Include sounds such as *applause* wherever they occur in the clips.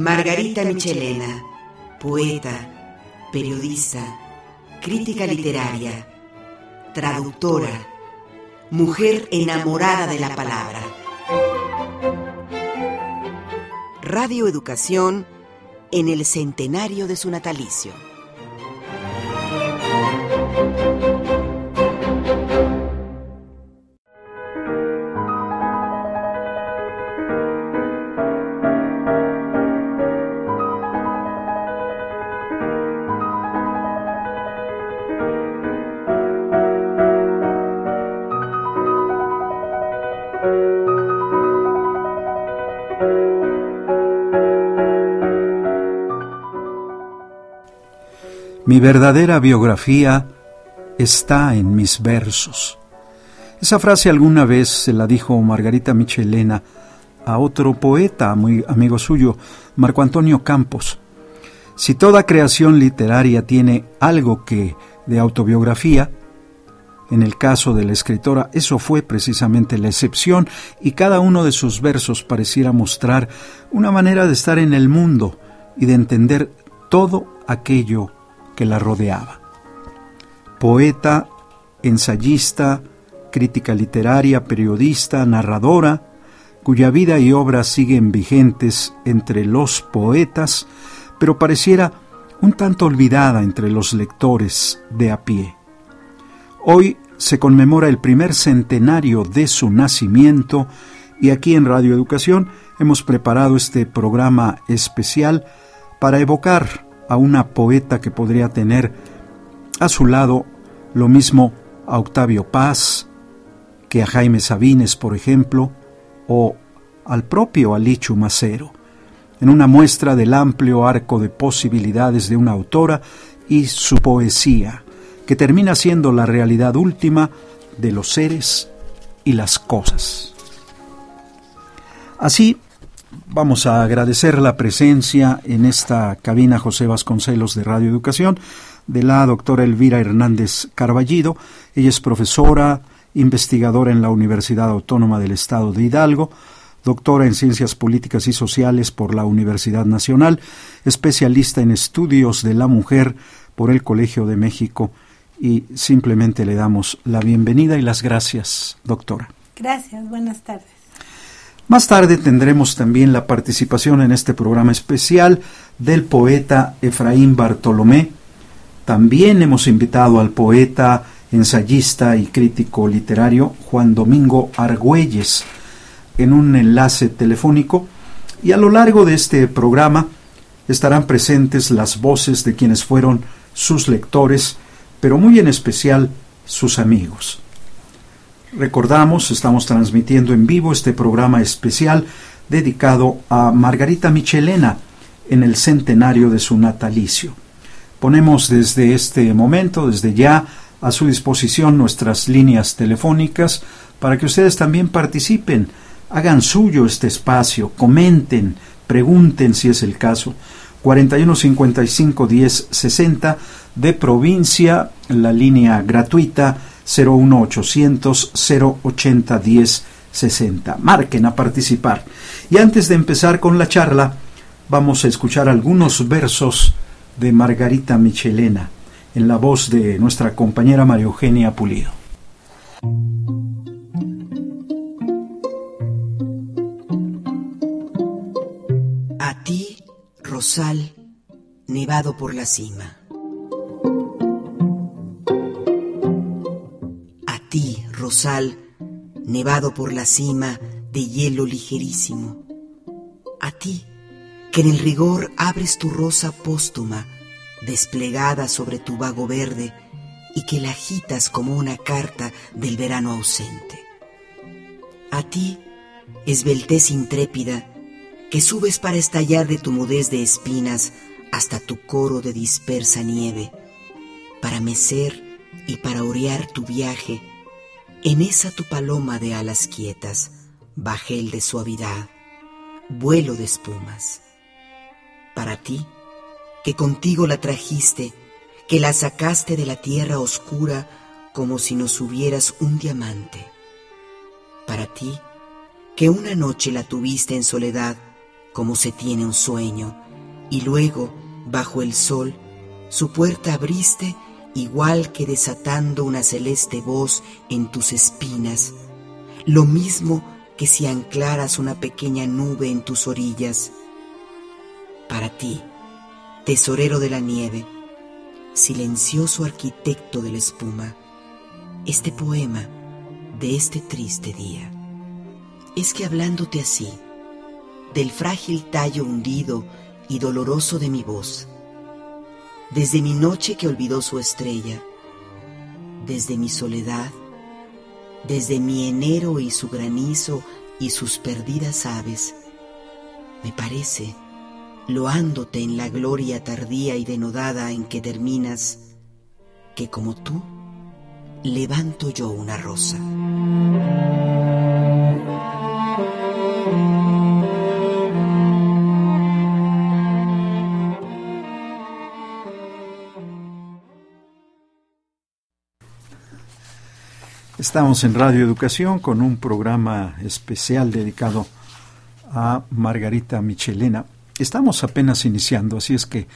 Margarita Michelena, poeta, periodista, crítica literaria, traductora, mujer enamorada de la palabra. Radio Educación en el centenario de su natalicio. Mi verdadera biografía está en mis versos. Esa frase alguna vez se la dijo Margarita Michelena a otro poeta, muy amigo suyo, Marco Antonio Campos. Si toda creación literaria tiene algo que de autobiografía, en el caso de la escritora, eso fue precisamente la excepción y cada uno de sus versos pareciera mostrar una manera de estar en el mundo y de entender todo aquello que la rodeaba. Poeta, ensayista, crítica literaria, periodista, narradora, cuya vida y obra siguen vigentes entre los poetas, pero pareciera un tanto olvidada entre los lectores de a pie. Hoy se conmemora el primer centenario de su nacimiento y aquí en Radio Educación hemos preparado este programa especial para evocar a una poeta que podría tener a su lado lo mismo a Octavio Paz que a Jaime Sabines, por ejemplo, o al propio Alichu Macero, en una muestra del amplio arco de posibilidades de una autora y su poesía, que termina siendo la realidad última de los seres y las cosas. Así, Vamos a agradecer la presencia en esta cabina José Vasconcelos de Radio Educación de la doctora Elvira Hernández Carballido. Ella es profesora, investigadora en la Universidad Autónoma del Estado de Hidalgo, doctora en Ciencias Políticas y Sociales por la Universidad Nacional, especialista en estudios de la mujer por el Colegio de México y simplemente le damos la bienvenida y las gracias, doctora. Gracias, buenas tardes. Más tarde tendremos también la participación en este programa especial del poeta Efraín Bartolomé. También hemos invitado al poeta, ensayista y crítico literario Juan Domingo Argüelles en un enlace telefónico y a lo largo de este programa estarán presentes las voces de quienes fueron sus lectores, pero muy en especial sus amigos. Recordamos, estamos transmitiendo en vivo este programa especial dedicado a Margarita Michelena en el centenario de su natalicio. Ponemos desde este momento, desde ya, a su disposición nuestras líneas telefónicas para que ustedes también participen, hagan suyo este espacio, comenten, pregunten si es el caso. 4155 10 60 de provincia, la línea gratuita 01800 080 10 60. Marquen a participar. Y antes de empezar con la charla, vamos a escuchar algunos versos de Margarita Michelena en la voz de nuestra compañera María Eugenia Pulido. A ti, Rosal, nevado por la cima rosal, nevado por la cima de hielo ligerísimo. A ti, que en el rigor abres tu rosa póstuma, desplegada sobre tu vago verde, y que la agitas como una carta del verano ausente. A ti, esbeltez intrépida, que subes para estallar de tu mudez de espinas hasta tu coro de dispersa nieve, para mecer y para orear tu viaje en esa tu paloma de alas quietas, bajel de suavidad, vuelo de espumas. Para ti, que contigo la trajiste, que la sacaste de la tierra oscura como si nos hubieras un diamante. Para ti, que una noche la tuviste en soledad como se tiene un sueño, y luego, bajo el sol, su puerta abriste igual que desatando una celeste voz en tus espinas, lo mismo que si anclaras una pequeña nube en tus orillas. Para ti, tesorero de la nieve, silencioso arquitecto de la espuma, este poema de este triste día es que hablándote así, del frágil tallo hundido y doloroso de mi voz, desde mi noche que olvidó su estrella, desde mi soledad, desde mi enero y su granizo y sus perdidas aves, me parece, loándote en la gloria tardía y denodada en que terminas, que como tú, levanto yo una rosa. Estamos en Radio Educación con un programa especial dedicado a Margarita Michelena. Estamos apenas iniciando, así es que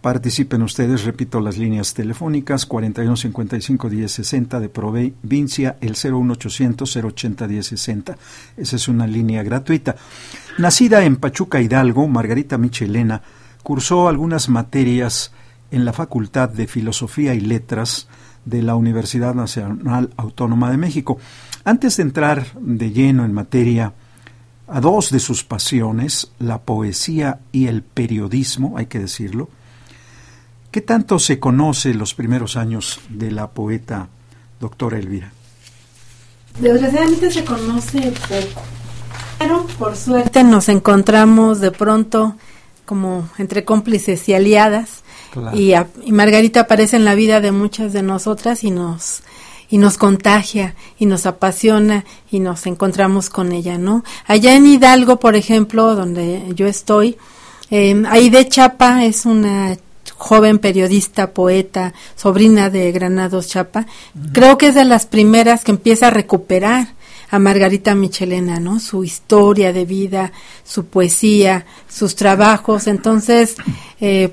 participen ustedes. Repito las líneas telefónicas 4155-1060 de provincia, el 01800 080 1060. Esa es una línea gratuita. Nacida en Pachuca Hidalgo, Margarita Michelena cursó algunas materias en la Facultad de Filosofía y Letras de la Universidad Nacional Autónoma de México. Antes de entrar de lleno en materia a dos de sus pasiones, la poesía y el periodismo, hay que decirlo, ¿qué tanto se conoce los primeros años de la poeta doctora Elvira? Desgraciadamente se conoce poco, pero por suerte nos encontramos de pronto como entre cómplices y aliadas y, Margarita aparece en la vida de muchas de nosotras y nos y nos contagia y nos apasiona y nos encontramos con ella, ¿no? Allá en Hidalgo, por ejemplo, donde yo estoy, eh, Aide Chapa es una joven periodista, poeta, sobrina de Granados Chapa. Creo que es de las primeras que empieza a recuperar a Margarita Michelena, ¿no? Su historia de vida, su poesía, sus trabajos. Entonces, eh,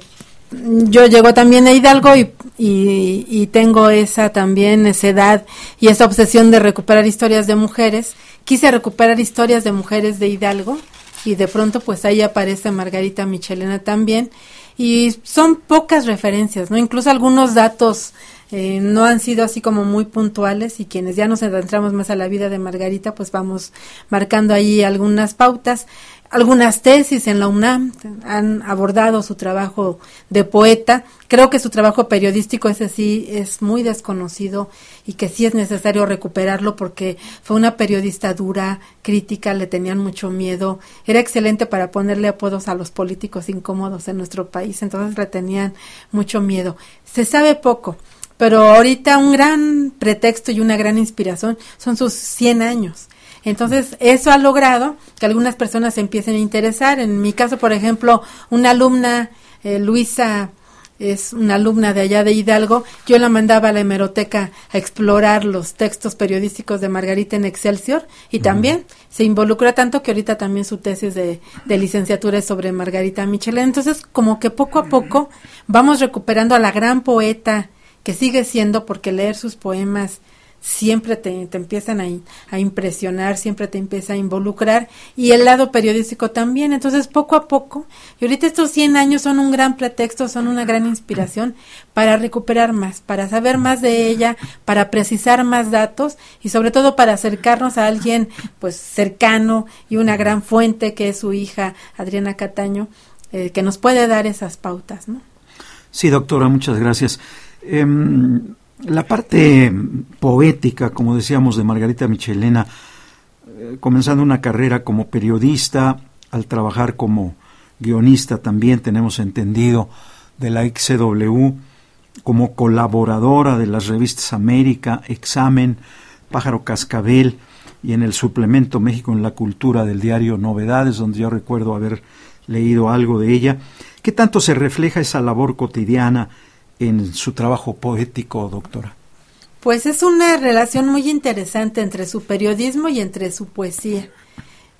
yo llego también a Hidalgo y, y, tengo esa también edad y esa obsesión de recuperar historias de mujeres. Quise recuperar historias de mujeres de Hidalgo y de pronto pues ahí aparece Margarita Michelena también y son pocas referencias, ¿no? Incluso algunos datos eh, no han sido así como muy puntuales y quienes ya nos adentramos más a la vida de Margarita pues vamos marcando ahí algunas pautas algunas tesis en la UNAM han abordado su trabajo de poeta. Creo que su trabajo periodístico ese sí es muy desconocido y que sí es necesario recuperarlo porque fue una periodista dura, crítica, le tenían mucho miedo. Era excelente para ponerle apodos a los políticos incómodos en nuestro país, entonces le tenían mucho miedo. Se sabe poco, pero ahorita un gran pretexto y una gran inspiración son sus 100 años entonces, eso ha logrado que algunas personas se empiecen a interesar. En mi caso, por ejemplo, una alumna, eh, Luisa, es una alumna de allá de Hidalgo, yo la mandaba a la hemeroteca a explorar los textos periodísticos de Margarita en Excelsior y también se involucra tanto que ahorita también su tesis de, de licenciatura es sobre Margarita Michelin. Entonces, como que poco a poco vamos recuperando a la gran poeta que sigue siendo, porque leer sus poemas siempre te, te empiezan a, a, impresionar, siempre te empieza a involucrar y el lado periodístico también. Entonces, poco a poco, y ahorita estos 100 años son un gran pretexto, son una gran inspiración para recuperar más, para saber más de ella, para precisar más datos y sobre todo para acercarnos a alguien pues cercano y una gran fuente que es su hija Adriana Cataño, eh, que nos puede dar esas pautas, ¿no? Sí, doctora, muchas gracias. Em, la parte poética, como decíamos, de Margarita Michelena, eh, comenzando una carrera como periodista, al trabajar como guionista también tenemos entendido de la XCW, como colaboradora de las revistas América, Examen, Pájaro Cascabel y en el suplemento México en la Cultura del diario Novedades, donde yo recuerdo haber leído algo de ella. ¿Qué tanto se refleja esa labor cotidiana en su trabajo poético, doctora? Pues es una relación muy interesante entre su periodismo y entre su poesía.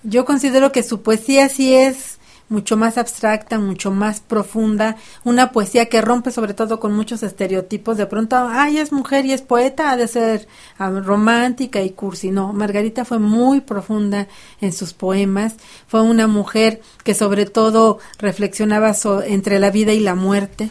Yo considero que su poesía sí es mucho más abstracta, mucho más profunda, una poesía que rompe sobre todo con muchos estereotipos. De pronto, ay, es mujer y es poeta, ha de ser ah, romántica y cursi. No, Margarita fue muy profunda en sus poemas, fue una mujer que sobre todo reflexionaba entre la vida y la muerte,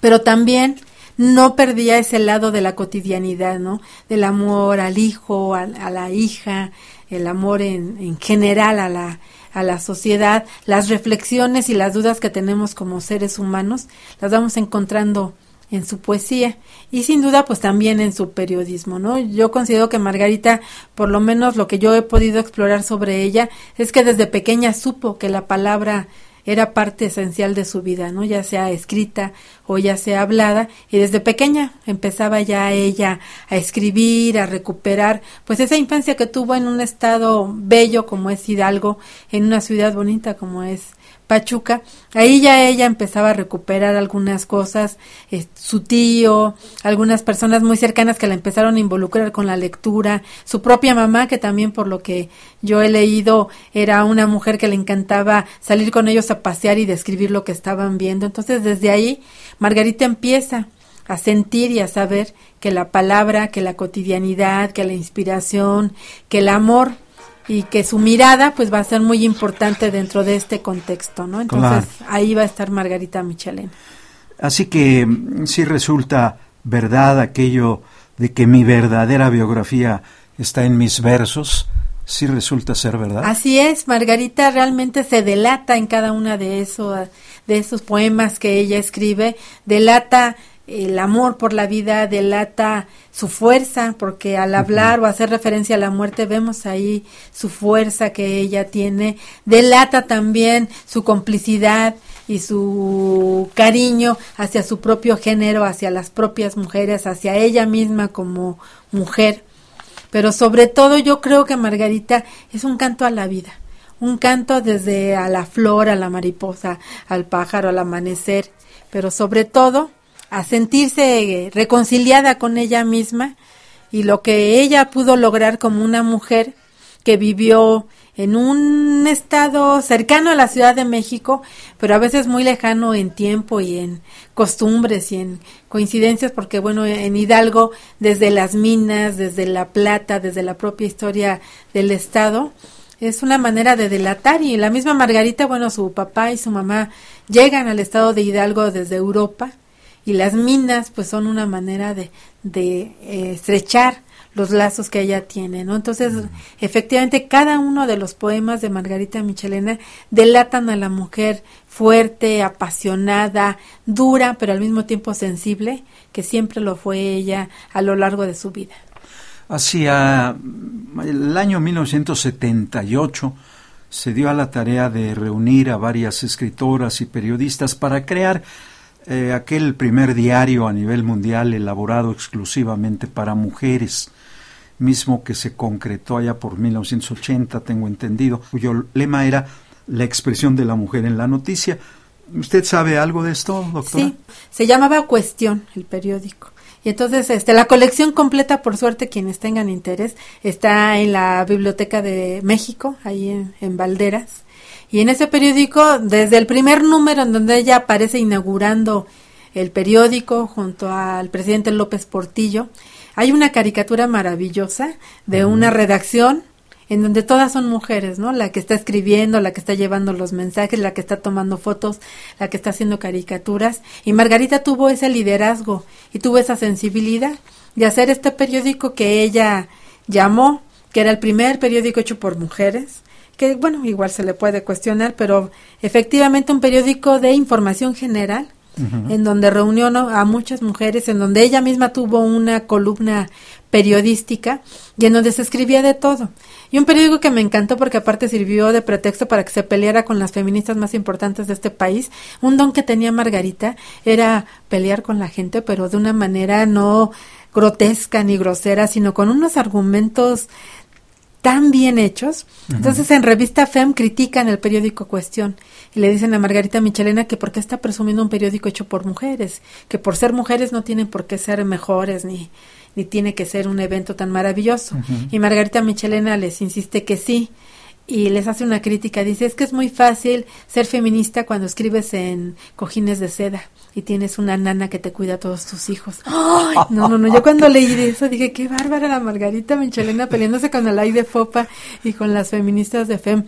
pero también no perdía ese lado de la cotidianidad, ¿no? Del amor al hijo, a, la hija, el amor en, en general a la, a la sociedad, las reflexiones y las dudas que tenemos como seres humanos, las vamos encontrando en su poesía y sin duda pues también en su periodismo, ¿no? Yo considero que Margarita, por lo menos lo que yo he podido explorar sobre ella, es que desde pequeña supo que la palabra era parte esencial de su vida, ¿no? Ya sea escrita o ya sea hablada, y desde pequeña empezaba ya ella a escribir, a recuperar, pues esa infancia que tuvo en un estado bello como es Hidalgo, en una ciudad bonita como es Pachuca, ahí ya ella empezaba a recuperar algunas cosas, eh, su tío, algunas personas muy cercanas que la empezaron a involucrar con la lectura, su propia mamá, que también por lo que yo he leído era una mujer que le encantaba salir con ellos a pasear y describir lo que estaban viendo. Entonces desde ahí Margarita empieza a sentir y a saber que la palabra, que la cotidianidad, que la inspiración, que el amor y que su mirada pues va a ser muy importante dentro de este contexto, ¿no? Entonces ahí va a estar Margarita Michelena. Así que mm, sí resulta verdad aquello de que mi verdadera biografía está en mis versos, sí resulta ser verdad. Así es, Margarita realmente se delata en cada una de esos de esos poemas que ella escribe, delata el amor por la vida, delata su fuerza, porque al hablar o hacer referencia a la muerte vemos ahí su fuerza que ella tiene, delata también su complicidad y su cariño hacia su propio género, hacia las propias mujeres, hacia ella misma como mujer. Pero sobre todo yo creo que Margarita es un canto a la vida, un canto desde a la flor, a la mariposa, al pájaro, al amanecer, pero sobre todo a sentirse reconciliada con ella misma y lo que ella pudo lograr como una mujer que vivió en un estado cercano a la Ciudad de México, pero a veces muy lejano en tiempo y en costumbres y en coincidencias, porque bueno, en Hidalgo, desde las minas, desde la plata, desde la propia historia del estado, es una manera de delatar y la misma Margarita, bueno, su papá y su mamá llegan al estado de Hidalgo desde Europa y las minas pues son una manera de, de eh, estrechar los lazos que ella tiene, ¿no? Entonces, efectivamente, cada uno de los poemas de Margarita Michelena delatan a la mujer fuerte, apasionada, dura, pero al mismo tiempo sensible, que siempre lo fue ella a lo largo de su vida. Hacia el año 1978 se dio a la tarea de reunir a varias escritoras y periodistas para crear eh, aquel primer diario a nivel mundial elaborado exclusivamente para mujeres, mismo que se concretó allá por 1980, tengo entendido, cuyo lema era la expresión de la mujer en la noticia. ¿Usted sabe algo de esto, doctora? Sí, se llamaba Cuestión el periódico. Y entonces, este, la colección completa, por suerte, quienes tengan interés, está en la Biblioteca de México, ahí en, en Valderas. Y en ese periódico, desde el primer número en donde ella aparece inaugurando el periódico junto al presidente López Portillo, hay una caricatura maravillosa de una redacción en donde todas son mujeres, ¿no? La que está escribiendo, la que está llevando los mensajes, la que está tomando fotos, la que está haciendo caricaturas. Y Margarita tuvo ese liderazgo y tuvo esa sensibilidad de hacer este periódico que ella llamó, que era el primer periódico hecho por mujeres, que bueno, igual se le puede cuestionar, pero efectivamente un periódico de información general, en donde reunió a muchas mujeres, en donde ella misma tuvo una columna periodística y en donde se escribía de todo. Y un periódico que me encantó porque aparte sirvió de pretexto para que se peleara con las feministas más importantes de este país. Un don que tenía Margarita era pelear con la gente, pero de una manera no grotesca ni grosera, sino con unos argumentos tan bien hechos. Entonces en revista FEM critican el periódico Cuestión y le dicen a Margarita Michelena que por qué está presumiendo un periódico hecho por mujeres, que por ser mujeres no tienen por qué ser mejores ni, ni tiene que ser un evento tan maravilloso. Y Margarita Michelena les insiste que sí, y les hace una crítica. Dice, es que es muy fácil ser feminista cuando escribes en cojines de seda y tienes una nana que te cuida a todos tus hijos. no, no, no, yo cuando leí eso dije, qué bárbara la Margarita Michelena peleándose con el de Fopa y con las feministas de FEM.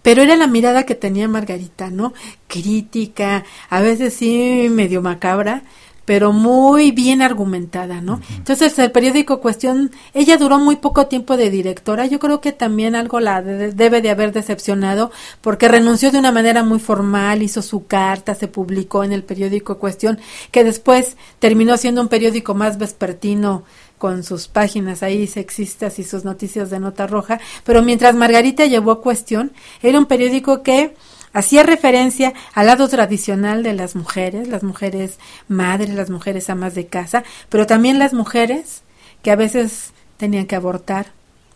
Pero era la mirada que tenía Margarita, ¿no? Crítica, a veces sí medio macabra, pero muy bien argumentada, ¿no? Entonces el periódico Cuestión, ella duró muy poco tiempo de directora, yo creo que también algo la debe de haber decepcionado porque renunció de una manera muy formal, hizo su carta, se publicó en el periódico Cuestión, que después terminó siendo un periódico más vespertino con sus páginas ahí sexistas y sus noticias de nota roja, pero mientras Margarita llevó Cuestión, era un periódico que hacía referencia al lado tradicional de las mujeres, las mujeres madres, las mujeres amas de casa, pero también las mujeres que a veces tenían que abortar,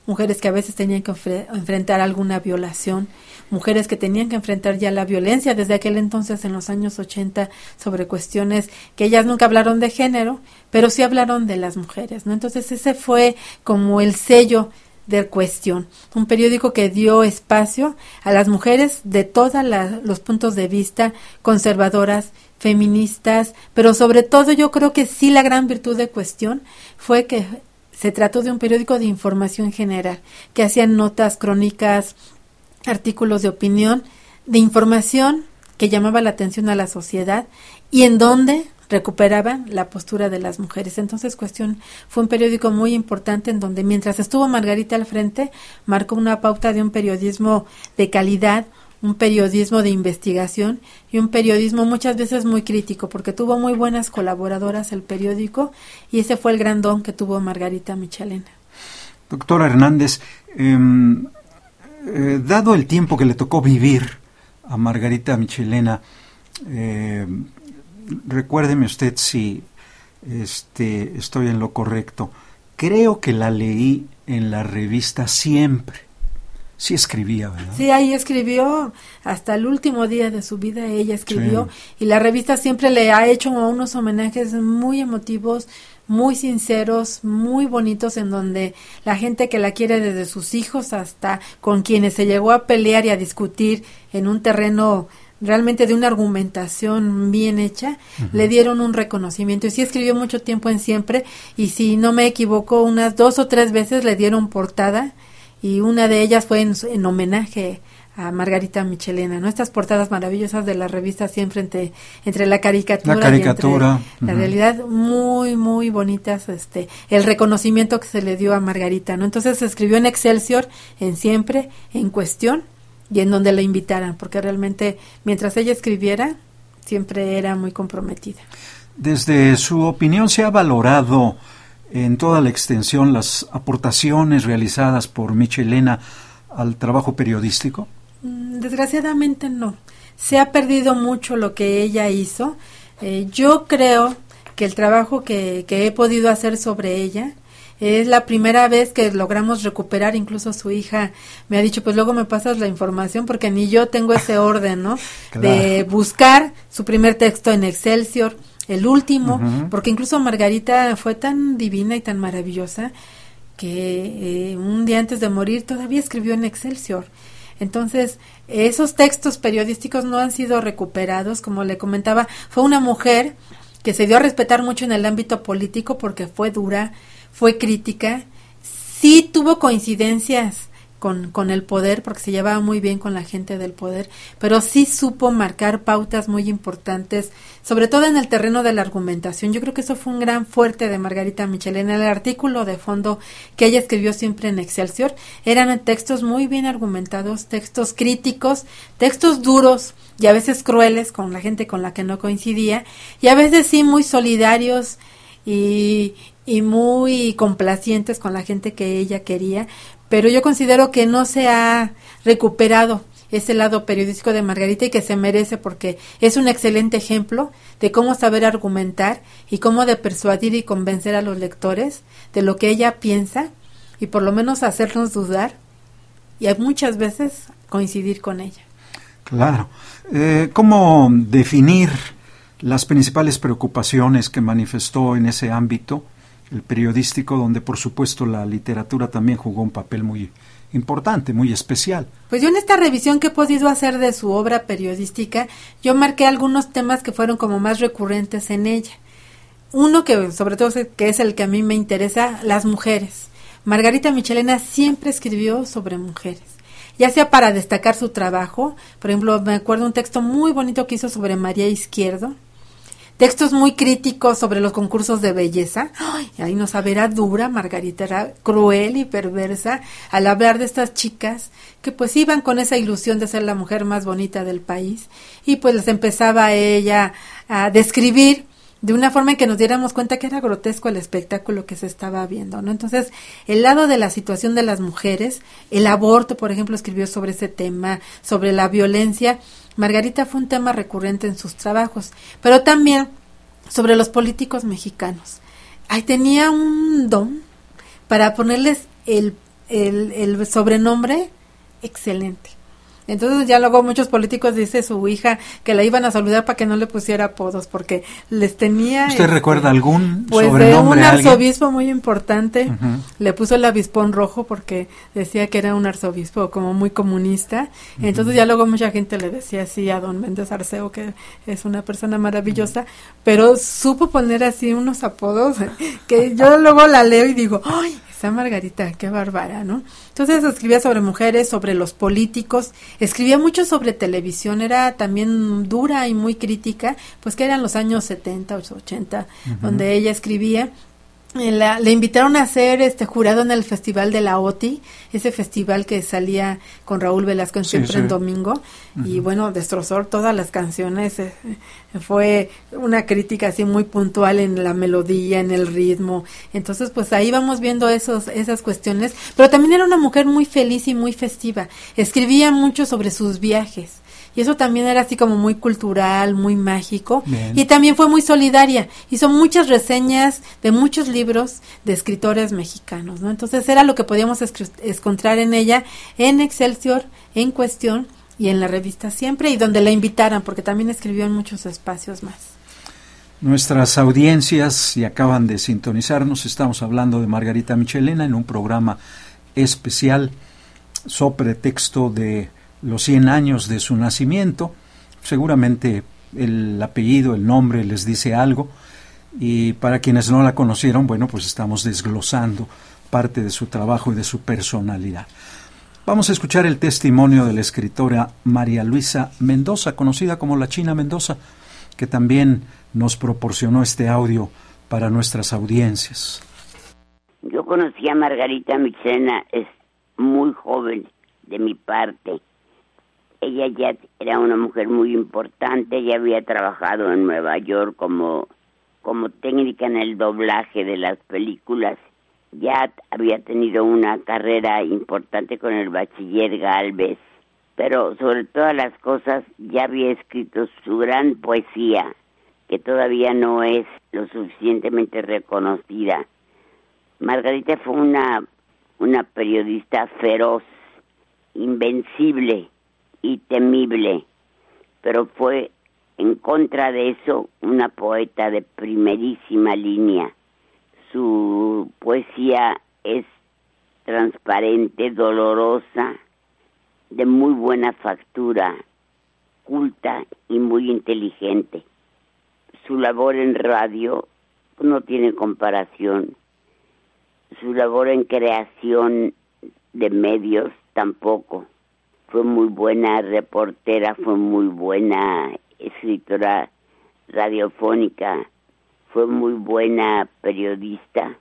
mujeres que a veces tenían que enfrentar alguna violación, mujeres que tenían que enfrentar ya la violencia desde aquel entonces en los años 80 sobre cuestiones que ellas nunca hablaron de género, pero sí hablaron de las mujeres, ¿no? Entonces ese fue como el sello de Cuestión, un periódico que dio espacio a las mujeres de todos los puntos de vista, conservadoras, feministas, pero sobre todo yo creo que sí la gran virtud de Cuestión fue que se trató de un periódico de información general, que hacían notas, crónicas, artículos de opinión, de información que llamaba la atención a la sociedad y en donde recuperaban la postura de las mujeres. Entonces, Cuestión fue un periódico muy importante en donde mientras estuvo Margarita al frente, marcó una pauta de un periodismo de calidad, un periodismo de investigación y un periodismo muchas veces muy crítico, porque tuvo muy buenas colaboradoras el periódico y ese fue el gran don que tuvo Margarita Michelena. Doctora Hernández, em, eh, dado el tiempo que le tocó vivir a Margarita Michelena, eh, recuérdeme usted si este, estoy en lo correcto. Creo que la leí en la revista Siempre. Sí escribía, ¿verdad? Sí, ahí escribió hasta el último día de su vida, ella escribió y la revista siempre le ha hecho unos homenajes muy emotivos, muy sinceros, muy bonitos, en donde la gente que la quiere desde sus hijos hasta con quienes se llegó a pelear y a discutir en un terreno realmente de una argumentación bien hecha, le dieron un reconocimiento. Y sí escribió mucho tiempo en siempre, y si no me equivoco, unas dos o tres veces le dieron portada, y una de ellas fue en, homenaje a Margarita Michelena, ¿no? Estas portadas maravillosas de la revista siempre entre, entre la caricatura, la, caricatura. la realidad, muy, muy bonitas, este, el reconocimiento que se le dio a Margarita, ¿no? Entonces escribió en Excelsior, en siempre, en cuestión, y en donde la invitaran, porque realmente mientras ella escribiera, siempre era muy comprometida. Desde su opinión, ¿se ha valorado en toda la extensión las aportaciones realizadas por Michelena al trabajo periodístico? Mm, desgraciadamente no. Se ha perdido mucho lo que ella hizo. Eh, yo creo que el trabajo que, que he podido hacer sobre ella es la primera vez que logramos recuperar, incluso su hija me ha dicho, pues luego me pasas la información porque ni yo tengo ese orden, ¿no? *laughs* De buscar su primer texto en Excelsior, el último, porque incluso Margarita fue tan divina y tan maravillosa que eh, un día antes de morir todavía escribió en Excelsior. Entonces, esos textos periodísticos no han sido recuperados, como le comentaba, fue una mujer que se dio a respetar mucho en el ámbito político porque fue dura, fue crítica, sí tuvo coincidencias con, con, el poder, porque se llevaba muy bien con la gente del poder, pero sí supo marcar pautas muy importantes, sobre todo en el terreno de la argumentación. Yo creo que eso fue un gran fuerte de Margarita Michelena. El artículo de fondo que ella escribió siempre en Excelsior eran textos muy bien argumentados, textos críticos, textos duros y a veces crueles con la gente con la que no coincidía, y a veces sí muy solidarios y, y muy complacientes con la gente que ella quería, pero yo considero que no se ha recuperado ese lado periodístico de Margarita y que se merece porque es un excelente ejemplo de cómo saber argumentar y cómo de persuadir y convencer a los lectores de lo que ella piensa y por lo menos hacernos dudar y muchas veces coincidir con ella. Claro. Eh, ¿Cómo definir las principales preocupaciones que manifestó en ese ámbito el periodístico, donde por supuesto la literatura también jugó un papel muy importante, muy especial. Pues yo en esta revisión que he podido hacer de su obra periodística, yo marqué algunos temas que fueron como más recurrentes en ella. Uno que sobre todo que es el que a mí me interesa, las mujeres. Margarita Michelena siempre escribió sobre mujeres ya sea para destacar su trabajo, por ejemplo, me acuerdo un texto muy bonito que hizo sobre María Izquierdo, textos muy críticos sobre los concursos de belleza. Ahí no sabe, era dura, Margarita era cruel y perversa al hablar de estas chicas que pues iban con esa ilusión de ser la mujer más bonita del país y pues les empezaba ella a describir de una forma en que nos diéramos cuenta que era grotesco el espectáculo que se estaba viendo, ¿no? Entonces, el lado de la situación de las mujeres, el aborto, por ejemplo, escribió sobre ese tema, sobre la violencia. Margarita fue un tema recurrente en sus trabajos, pero también sobre los políticos mexicanos. Ahí tenía un don para ponerles el, el, el sobrenombre excelente. Entonces ya luego muchos políticos dice su hija que la iban a saludar para que no le pusiera apodos porque les tenía ¿Usted este, recuerda algún pues sobrenombre de un arzobispo muy importante. Le puso el avispón rojo porque decía que era un arzobispo como muy comunista. Entonces ya luego mucha gente le decía así a don Méndez Arceo que es una persona maravillosa pero supo poner así unos apodos *laughs* que yo luego la leo y digo ay Margarita, qué bárbara, ¿no? Entonces escribía sobre mujeres, sobre los políticos, escribía mucho sobre televisión, era también dura y muy crítica, pues que eran los años 70, 80, donde ella escribía la, le invitaron a ser este jurado en el festival de la OTI, ese festival que salía con Raúl Velasco siempre en domingo, y bueno, destrozó todas las canciones, eh, fue una crítica así muy puntual en la melodía, en el ritmo, entonces pues ahí vamos viendo esos, esas cuestiones, pero también era una mujer muy feliz y muy festiva, escribía mucho sobre sus viajes, y eso también era así como muy cultural, muy mágico y también fue muy solidaria. Hizo muchas reseñas de muchos libros de escritores mexicanos, ¿no? Entonces era lo que podíamos encontrar en ella en Excelsior, en Cuestión y en la revista Siempre y donde la invitaran porque también escribió en muchos espacios más. Nuestras audiencias, si acaban de sintonizarnos, estamos hablando de Margarita Michelena en un programa especial sobre texto de los 100 años de su nacimiento. Seguramente el apellido, el nombre les dice algo. Y para quienes no la conocieron, bueno, pues estamos desglosando parte de su trabajo y de su personalidad. Vamos a escuchar el testimonio de la escritora María Luisa Mendoza, conocida como la China Mendoza, que también nos proporcionó este audio para nuestras audiencias. Yo conocí a Margarita Mixena, es muy joven de mi parte ella ya era una mujer muy importante, ella había trabajado en Nueva York como, como técnica en el doblaje de las películas, ya había tenido una carrera importante con el bachiller Galvez, pero sobre todas las cosas ya había escrito su gran poesía, que todavía no es lo suficientemente reconocida. Margarita fue una, una periodista feroz, invencible, y temible, pero fue en contra de eso una poeta de primerísima línea. Su poesía es transparente, dolorosa, de muy buena factura, culta y muy inteligente. Su labor en radio no tiene comparación. Su labor en creación de medios tampoco fue muy buena reportera, fue muy buena escritora radiofónica, fue muy buena periodista,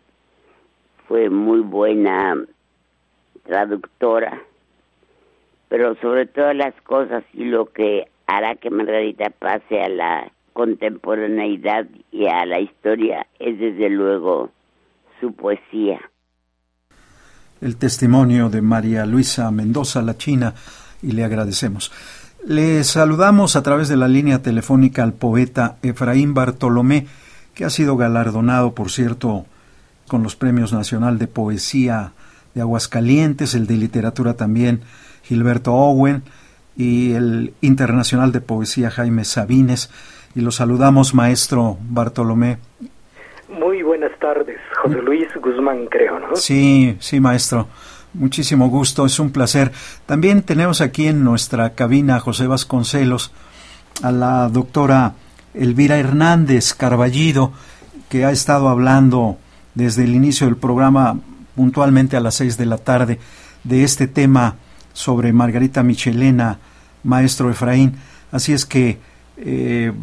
fue muy buena traductora, pero sobre todas las cosas y lo que hará que Margarita pase a la contemporaneidad y a la historia es desde luego su poesía. El testimonio de María Luisa Mendoza, la China, y le agradecemos. Le saludamos a través de la línea telefónica al poeta Efraín Bartolomé, que ha sido galardonado, por cierto, con los Premios Nacional de Poesía de Aguascalientes, el de Literatura también Gilberto Owen y el Internacional de Poesía Jaime Sabines. Y lo saludamos, maestro Bartolomé. Muy buenas tardes, José Luis Guzmán, creo, ¿no? Sí, sí, maestro. Muchísimo gusto, es un placer. También tenemos aquí en nuestra cabina José Vasconcelos a la doctora Elvira Hernández Carballido, que ha estado hablando desde el inicio del programa puntualmente a las seis de la tarde de este tema sobre Margarita Michelena, maestro Efraín. Así es que eh,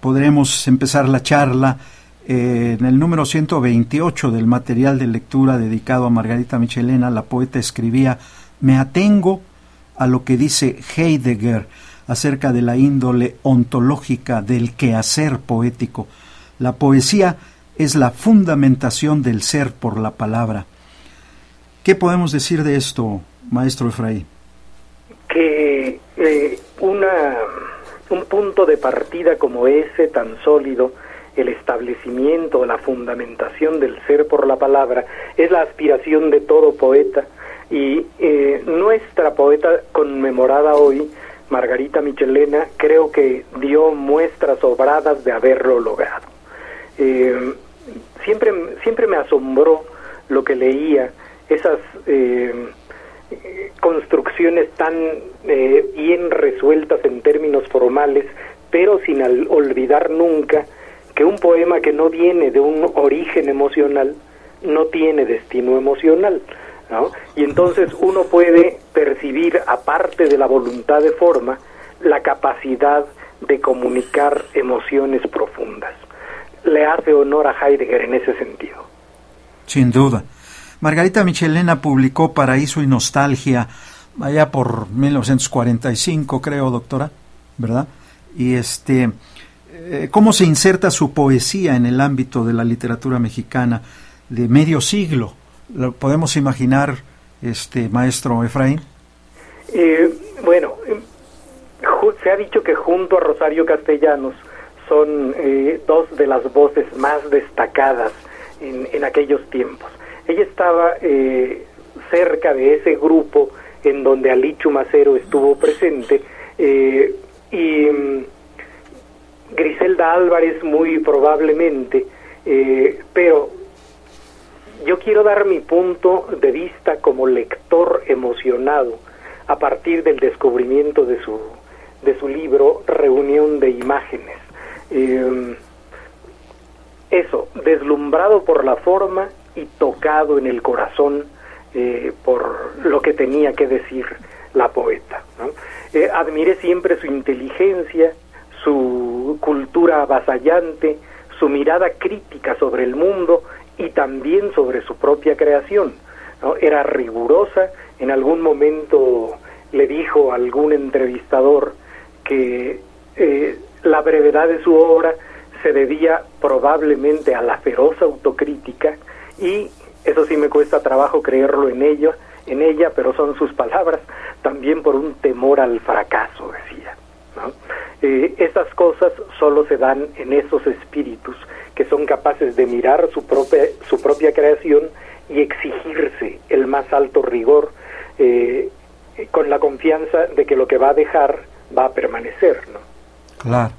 podremos empezar la charla eh, en el número 128 del material de lectura dedicado a Margarita Michelena. La poeta escribía, me atengo a lo que dice Heidegger acerca de la índole ontológica del quehacer poético. La poesía es la fundamentación del ser por la palabra. ¿Qué podemos decir de esto, maestro Efraín? Que eh, una, un punto de partida como ese, tan sólido, el establecimiento, la fundamentación del ser por la palabra, es la aspiración de todo poeta y eh, nuestra poeta conmemorada hoy, Margarita Michelena, creo que dio muestras obradas de haberlo logrado. Eh, siempre, siempre me asombró lo que leía, esas eh, construcciones tan eh, bien resueltas en términos formales, pero sin olvidar nunca que un poema que no viene de un origen emocional no tiene destino emocional. ¿no? Y entonces uno puede percibir, aparte de la voluntad de forma, la capacidad de comunicar emociones profundas le hace honor a Heidegger en ese sentido. Sin duda. Margarita Michelena publicó Paraíso y Nostalgia allá por 1945, creo, doctora, ¿verdad? Y este, eh, ¿cómo se inserta su poesía en el ámbito de la literatura mexicana de medio siglo? ¿Lo podemos imaginar, este maestro Efraín? Eh, bueno, se ha dicho que junto a Rosario Castellanos son eh, dos de las voces más destacadas en, aquellos tiempos. Ella estaba eh, cerca de ese grupo en donde Alichu Macero estuvo presente eh, y mm, Griselda Álvarez muy probablemente, pero yo quiero dar mi punto de vista como lector emocionado a partir del descubrimiento de su, de su libro Reunión de Imágenes. Eh, eso, deslumbrado por la forma y tocado en el corazón eh, por lo que tenía que decir la poeta. Eh, admiré siempre su inteligencia, su cultura avasallante, su mirada crítica sobre el mundo y también sobre su propia creación. Era rigurosa, en algún momento le dijo algún entrevistador que eh, la brevedad de su obra se debía probablemente a la feroz autocrítica y eso sí me cuesta trabajo creerlo en ello, en ella, pero son sus palabras, también por un temor al fracaso, decía. Eh, esas cosas solo se dan en esos espíritus que son capaces de mirar su propia, su propia creación y exigirse el más alto rigor eh, con la confianza de que lo que va a dejar va a permanecer, ¿no? Claro.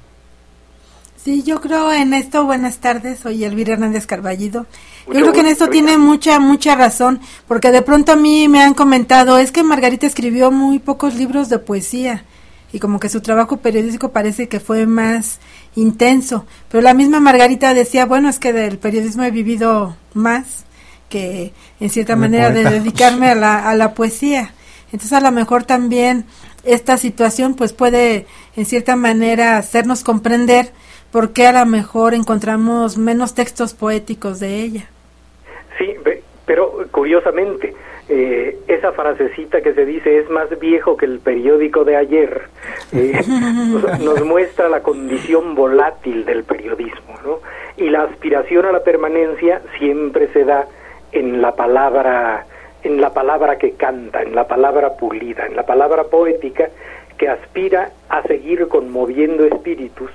Sí, yo creo en esto, buenas tardes, soy Elvira Hernández Carballido. yo creo que en esto tiene mucha, mucha razón, porque de pronto a mí me han comentado, es que Margarita escribió muy pocos libros de poesía y como que su trabajo periodístico parece que fue más intenso, pero la misma Margarita decía, bueno, es que del periodismo he vivido más que en cierta manera de dedicarme a la, *laughs* a la poesía. Entonces a lo mejor también esta situación pues puede en cierta manera hacernos comprender por qué a lo mejor encontramos menos textos poéticos de ella. Sí, pero curiosamente, eh, esa frasecita que se dice es más viejo que el periódico de ayer, eh, *laughs* nos, muestra la condición volátil del periodismo, ¿no? Y la aspiración a la permanencia siempre se da en la palabra en la palabra que canta, en la palabra pulida, en la palabra poética que aspira a seguir conmoviendo espíritus,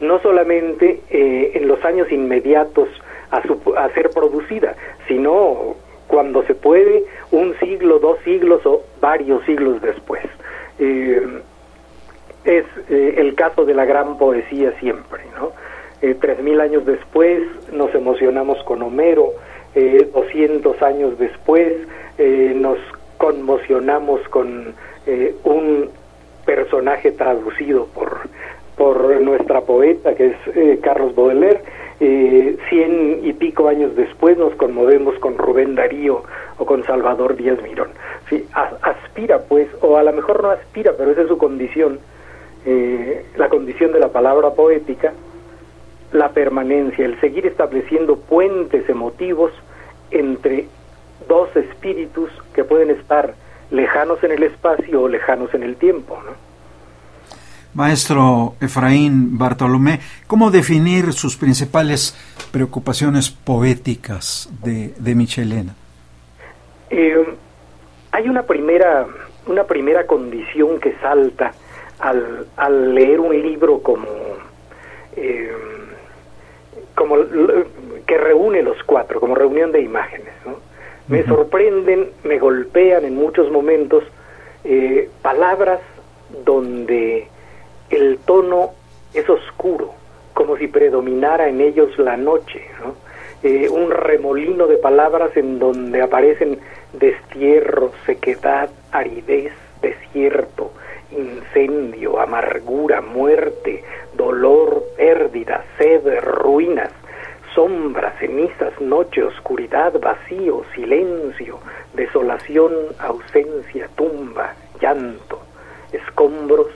no solamente eh, en los años inmediatos a, a, ser producida, sino cuando se puede, un siglo, dos siglos o varios siglos después. Eh, es eh, el caso de la gran poesía siempre, ¿no? Eh, tres mil años después nos emocionamos con Homero, 200 años después nos conmocionamos con un personaje traducido por, por nuestra poeta, que es Carlos Baudelaire, cien y pico años después nos conmovemos con Rubén Darío o con Salvador Díaz Mirón. Sí, aspira pues, o a lo mejor no aspira, pero esa es su condición, la condición de la palabra poética, la permanencia, el seguir estableciendo puentes emotivos entre dos espíritus que pueden estar lejanos en el espacio o lejanos en el tiempo. Maestro Efraín Bartolomé, ¿cómo definir sus principales preocupaciones poéticas de, de Michelena? Eh, hay una primera, una primera condición que salta al, al leer un libro como eh, como que reúne los cuatro, como reunión de imágenes. Me sorprenden, me golpean en muchos momentos eh, palabras donde el tono es oscuro, como si predominara en ellos la noche. Eh, un remolino de palabras en donde aparecen destierro, sequedad, aridez, desierto, incendio, amargura, muerte, dolor, pérdida, sed, ruinas, sombra, cenizas, noche, oscuridad, vacío, silencio, desolación, ausencia, tumba, llanto, escombros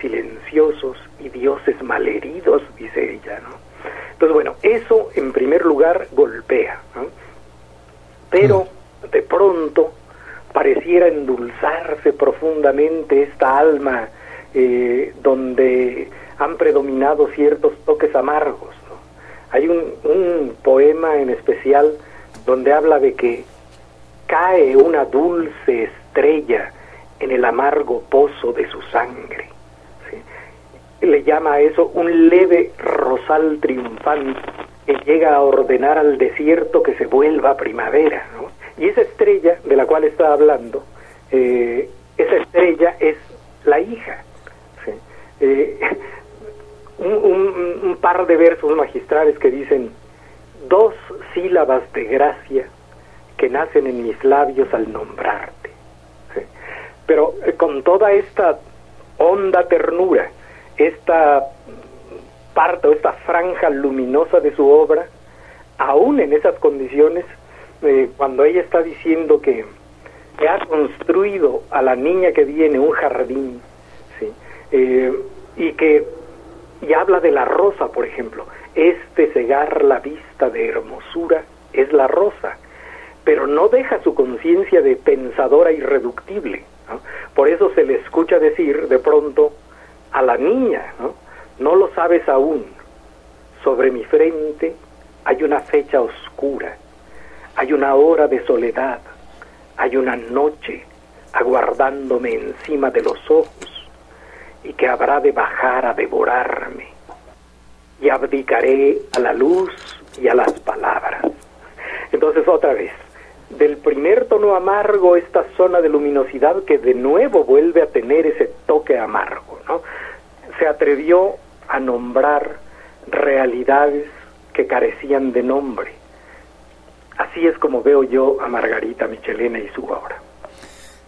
silenciosos y dioses malheridos, dice ella, ¿no? Entonces, bueno, eso en primer lugar golpea, Pero mm. de pronto pareciera endulzarse profundamente esta alma eh, donde han predominado ciertos toques amargos. Hay un, un poema en especial donde habla de que cae una dulce estrella en el amargo pozo de su sangre. Le llama a eso un leve rosal triunfante que llega a ordenar al desierto que se vuelva primavera. Y esa estrella de la cual está hablando, eh, esa estrella es la hija. Eh, *laughs* un, par de versos magistrales que dicen, dos sílabas de gracia que nacen en mis labios al nombrarte. Pero eh, con toda esta honda ternura, esta parte o esta franja luminosa de su obra, aún en esas condiciones, eh, cuando ella está diciendo que, ha construido a la niña que viene un jardín, ¿sí? Eh, y que y habla de la rosa, por ejemplo. Este cegar la vista de hermosura es la rosa, pero no deja su conciencia de pensadora irreductible. Por eso se le escucha decir de pronto a la niña, ¿no? no lo sabes aún, sobre mi frente hay una fecha oscura, hay una hora de soledad, hay una noche aguardándome encima de los ojos y que habrá de bajar a devorarme. Y abdicaré a la luz y a las palabras. Entonces otra vez, del primer tono amargo esta zona de luminosidad que de nuevo vuelve a tener ese toque amargo, ¿no? Se atrevió a nombrar realidades que carecían de nombre. Así es como veo yo a Margarita Michelena y su obra.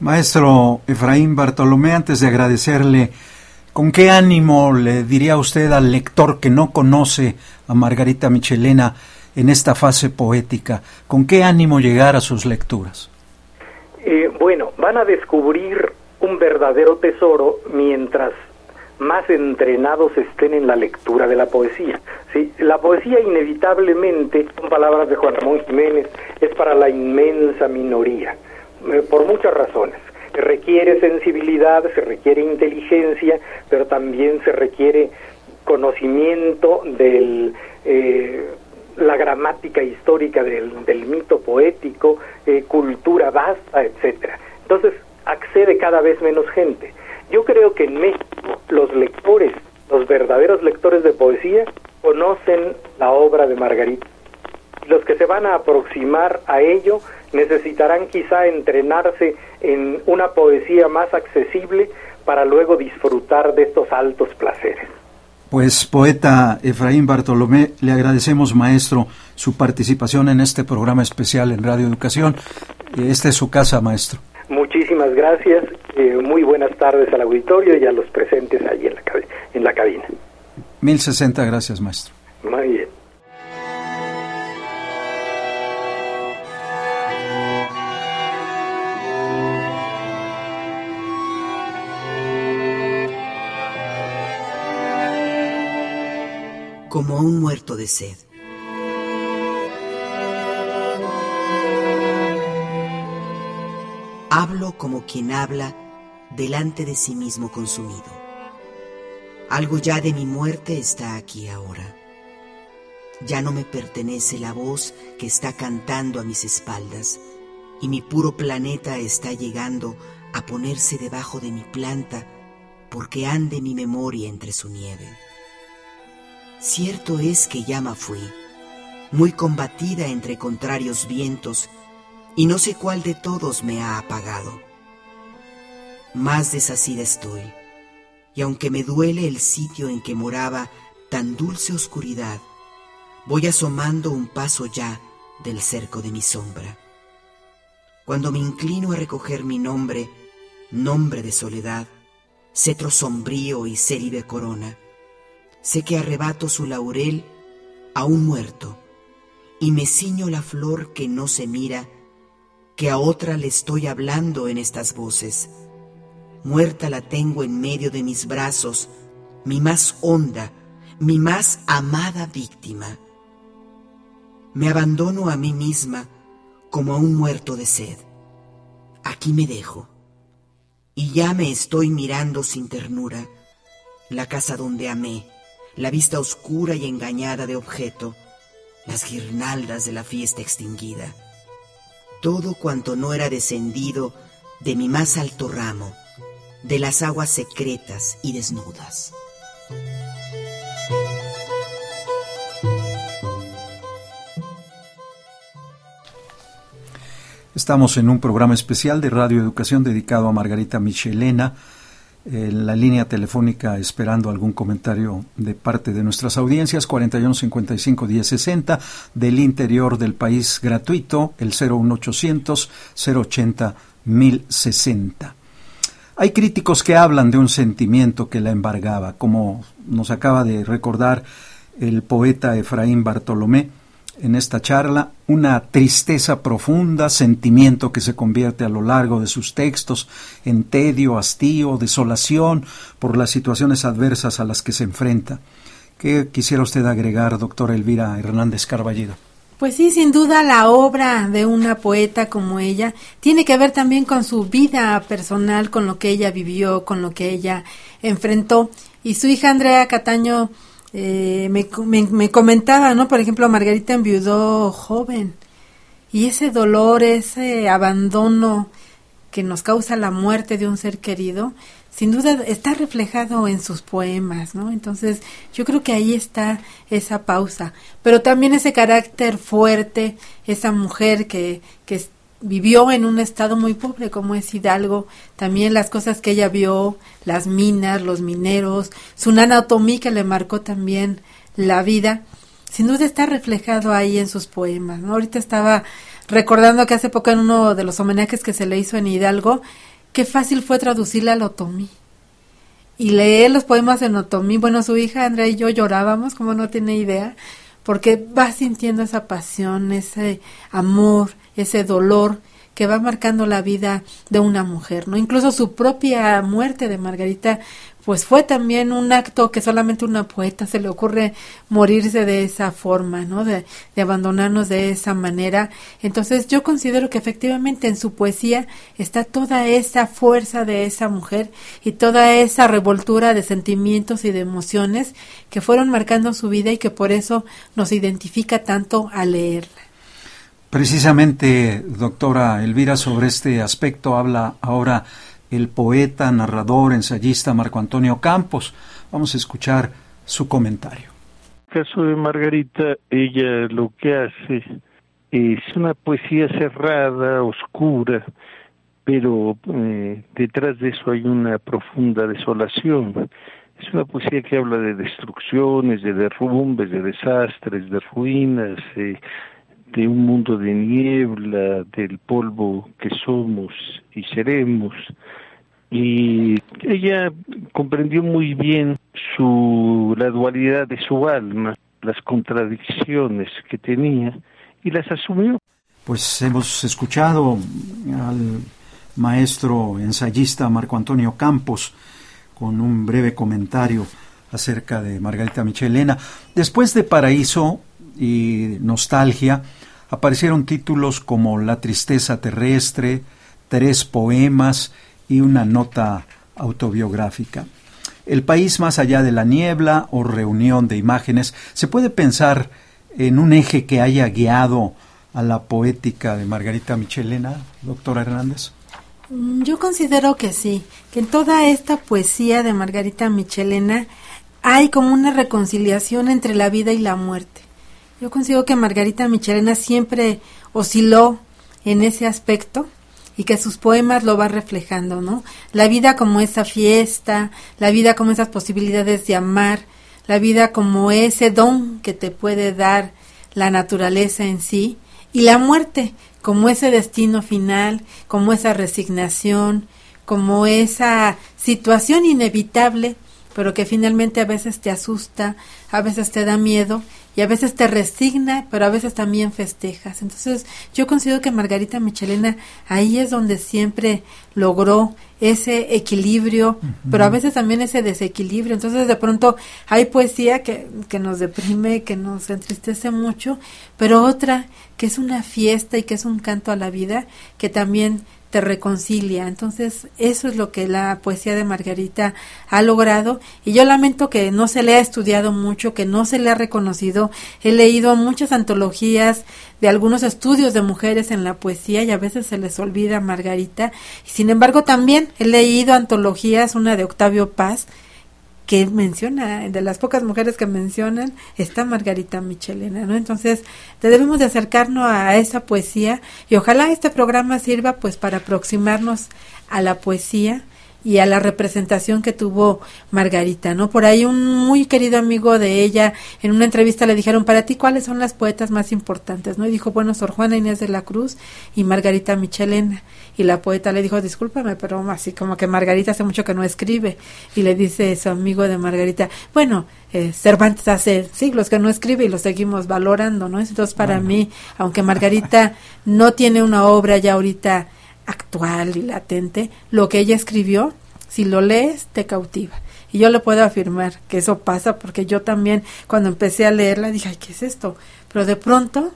Maestro Efraín Bartolomé, antes de agradecerle ¿Con qué ánimo le diría usted al lector que no conoce a Margarita Michelena en esta fase poética? ¿Con qué ánimo llegar a sus lecturas? Eh, bueno, van a descubrir un verdadero tesoro mientras más entrenados estén en la lectura de la poesía. ¿sí? La poesía inevitablemente, con palabras de Juan Ramón Jiménez, es para la inmensa minoría, eh, por muchas razones se requiere sensibilidad, se requiere inteligencia, pero también se requiere conocimiento de eh, la gramática histórica del, mito poético, eh, cultura vasta, etcétera. Entonces accede cada vez menos gente. Yo creo que en México los lectores, los verdaderos lectores de poesía, conocen la obra de Margarita. Los que se van a aproximar a ello necesitarán quizá entrenarse en una poesía más accesible para luego disfrutar de estos altos placeres. Pues poeta Efraín Bartolomé, le agradecemos maestro su participación en este programa especial en Radio Educación. Esta es su casa, maestro. Muchísimas gracias. Eh, muy buenas tardes al auditorio y a los presentes ahí en la, en la cabina. 1060, gracias, maestro. Muy bien. como un muerto de sed. Hablo como quien habla delante de sí mismo consumido. Algo ya de mi muerte está aquí ahora. Ya no me pertenece la voz que está cantando a mis espaldas y mi puro planeta está llegando a ponerse debajo de mi planta porque ande mi memoria entre su nieve. Cierto es que llama fui, muy combatida entre contrarios vientos, y no sé cuál de todos me ha apagado. Más desasida estoy, y aunque me duele el sitio en que moraba tan dulce oscuridad, voy asomando un paso ya del cerco de mi sombra. Cuando me inclino a recoger mi nombre, nombre de soledad, cetro sombrío y célibe corona, sé que arrebato su laurel a un muerto y me ciño la flor que no se mira que a otra le estoy hablando en estas voces. Muerta la tengo en medio de mis brazos, mi más honda, mi más amada víctima. Me abandono a mí misma como a un muerto de sed. Aquí me dejo. Y ya me estoy mirando sin ternura la casa donde amé, la vista oscura y engañada de objeto, las guirnaldas de la fiesta extinguida todo cuanto no era descendido de mi más alto ramo, de las aguas secretas y desnudas. Estamos en un programa especial de Radio Educación dedicado a Margarita Michelena, en la línea telefónica esperando algún comentario de parte de nuestras audiencias 41 55 10 60 del interior del país gratuito el 01800 080 1060 hay críticos que hablan de un sentimiento que la embargaba como nos acaba de recordar el poeta Efraín Bartolomé en esta charla una tristeza profunda, sentimiento que se convierte a lo largo de sus textos en tedio, hastío, desolación por las situaciones adversas a las que se enfrenta. ¿Qué quisiera usted agregar, doctora Elvira Hernández Carballido? Pues sí, sin duda la obra de una poeta como ella tiene que ver también con su vida personal, con lo que ella vivió, con lo que ella enfrentó. Y su hija Andrea Cataño eh, me, me, comentaba, ¿no? Por ejemplo, Margarita enviudó joven y ese dolor, ese abandono que nos causa la muerte de un ser querido, sin duda está reflejado en sus poemas, ¿no? Entonces, yo creo que ahí está esa pausa, pero también ese carácter fuerte, esa mujer que, que vivió en un estado muy pobre como es Hidalgo, también las cosas que ella vio, las minas, los mineros, su nana que le marcó también la vida, sin duda está reflejado ahí en sus poemas. ¿no? Ahorita estaba recordando que hace poco en uno de los homenajes que se le hizo en Hidalgo, qué fácil fue traducirla al otomí. Y leer los poemas en otomí, bueno, su hija Andrea y yo llorábamos, como no tiene idea, porque va sintiendo esa pasión, ese amor, ese dolor que va marcando la vida de una mujer, ¿no? Incluso su propia muerte de Margarita pues fue también un acto que solamente una poeta se le ocurre morirse de esa forma, ¿no? De, de, abandonarnos de esa manera. Entonces yo considero que efectivamente en su poesía está toda esa fuerza de esa mujer y toda esa revoltura de sentimientos y de emociones que fueron marcando su vida y que por eso nos identifica tanto al leerla. Precisamente, doctora Elvira, sobre este aspecto habla ahora el poeta, narrador, ensayista Marco Antonio Campos. Vamos a escuchar su comentario. En el caso de Margarita, ella lo que hace es una poesía cerrada, oscura, pero eh, detrás de eso hay una profunda desolación. Es una poesía que habla de destrucciones, de derrumbes, de desastres, de ruinas, eh, de un mundo de niebla, del polvo que somos y seremos. Y ella comprendió muy bien su, la dualidad de su alma, las contradicciones que tenía y las asumió. Pues hemos escuchado al maestro ensayista Marco Antonio Campos con un breve comentario acerca de Margarita Michelena. Después de Paraíso y Nostalgia, aparecieron títulos como La tristeza terrestre, tres poemas y una nota autobiográfica. El país más allá de la niebla o reunión de imágenes, se puede pensar en un eje que haya guiado a la poética de Margarita Michelena, doctora Hernández. Mm, yo considero que sí, que en toda esta poesía de Margarita Michelena hay como una reconciliación entre la vida y la muerte. Yo considero que Margarita Michelena siempre osciló en ese aspecto y que sus poemas lo va reflejando, ¿no? La vida como esa fiesta, la vida como esas posibilidades de amar, la vida como ese don que te puede dar la naturaleza en sí y la muerte como ese destino final, como esa resignación, como esa situación inevitable, pero que finalmente a veces te asusta, a veces te da miedo y a veces te resigna, pero a veces también festejas. Entonces yo considero que Margarita Michelena ahí es donde siempre logró ese equilibrio, pero a veces también ese desequilibrio. Entonces de pronto hay poesía que, que nos deprime, que nos entristece mucho, pero otra que es una fiesta y que es un canto a la vida, que también te reconcilia. Entonces, eso es lo que la poesía de Margarita ha logrado y yo lamento que no se le ha estudiado mucho, que no se le ha reconocido. He leído muchas antologías de algunos estudios de mujeres en la poesía y a veces se les olvida Margarita. Sin embargo, también he leído antologías, una de Octavio Paz, que menciona, de las pocas mujeres que mencionan, está Margarita Michelena, ¿no? Entonces, debemos de acercarnos a esa poesía y ojalá este programa sirva pues para aproximarnos a la poesía y a la representación que tuvo Margarita, ¿no? Por ahí un muy querido amigo de ella en una entrevista le dijeron, "¿Para ti cuáles son las poetas más importantes?", ¿no? Y dijo, "Bueno, Sor Juana Inés de la Cruz y Margarita Michelena." Y la poeta le dijo, "Discúlpame, pero así como que Margarita hace mucho que no escribe." Y le dice su amigo de Margarita, "Bueno, eh, Cervantes hace siglos que no escribe y lo seguimos valorando, ¿no? Entonces, para mí, aunque Margarita *laughs* no tiene una obra ya ahorita actual y latente, lo que ella escribió, si lo lees, te cautiva. Y yo le puedo afirmar que eso pasa porque yo también cuando empecé a leerla dije, ¿qué es esto? Pero de pronto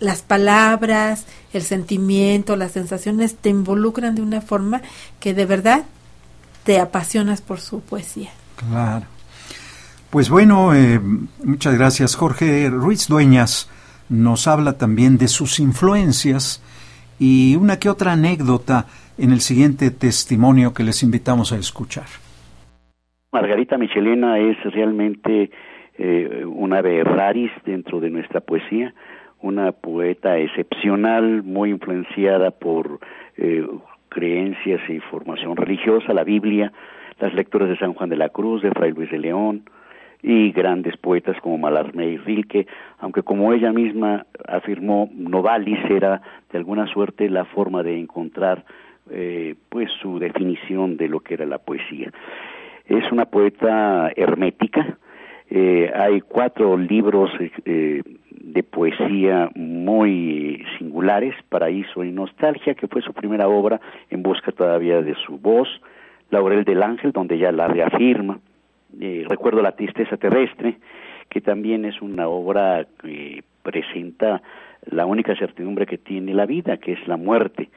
las palabras, el sentimiento, las sensaciones te involucran de una forma que de verdad te apasionas por su poesía. Claro. Pues bueno, eh, muchas gracias. Jorge Ruiz Dueñas nos habla también de sus influencias y una que otra anécdota en el siguiente testimonio que les invitamos a escuchar. Margarita Michelena es realmente eh, una de raris dentro de nuestra poesía, una poeta excepcional, muy influenciada por eh, creencias y formación religiosa, la Biblia, las lecturas de San Juan de la Cruz, de Fray Luis de León, y grandes poetas como Malarmé y Rilke, aunque como ella misma afirmó, Novalis era de alguna suerte la forma de encontrar eh, pues su definición de lo que era la poesía. Es una poeta hermética, eh, hay cuatro libros eh, de poesía muy singulares, Paraíso y Nostalgia, que fue su primera obra en busca todavía de su voz, Laurel del Ángel, donde ella la reafirma, eh, recuerdo La tristeza terrestre, que también es una obra que presenta la única certidumbre que tiene la vida, que es la muerte.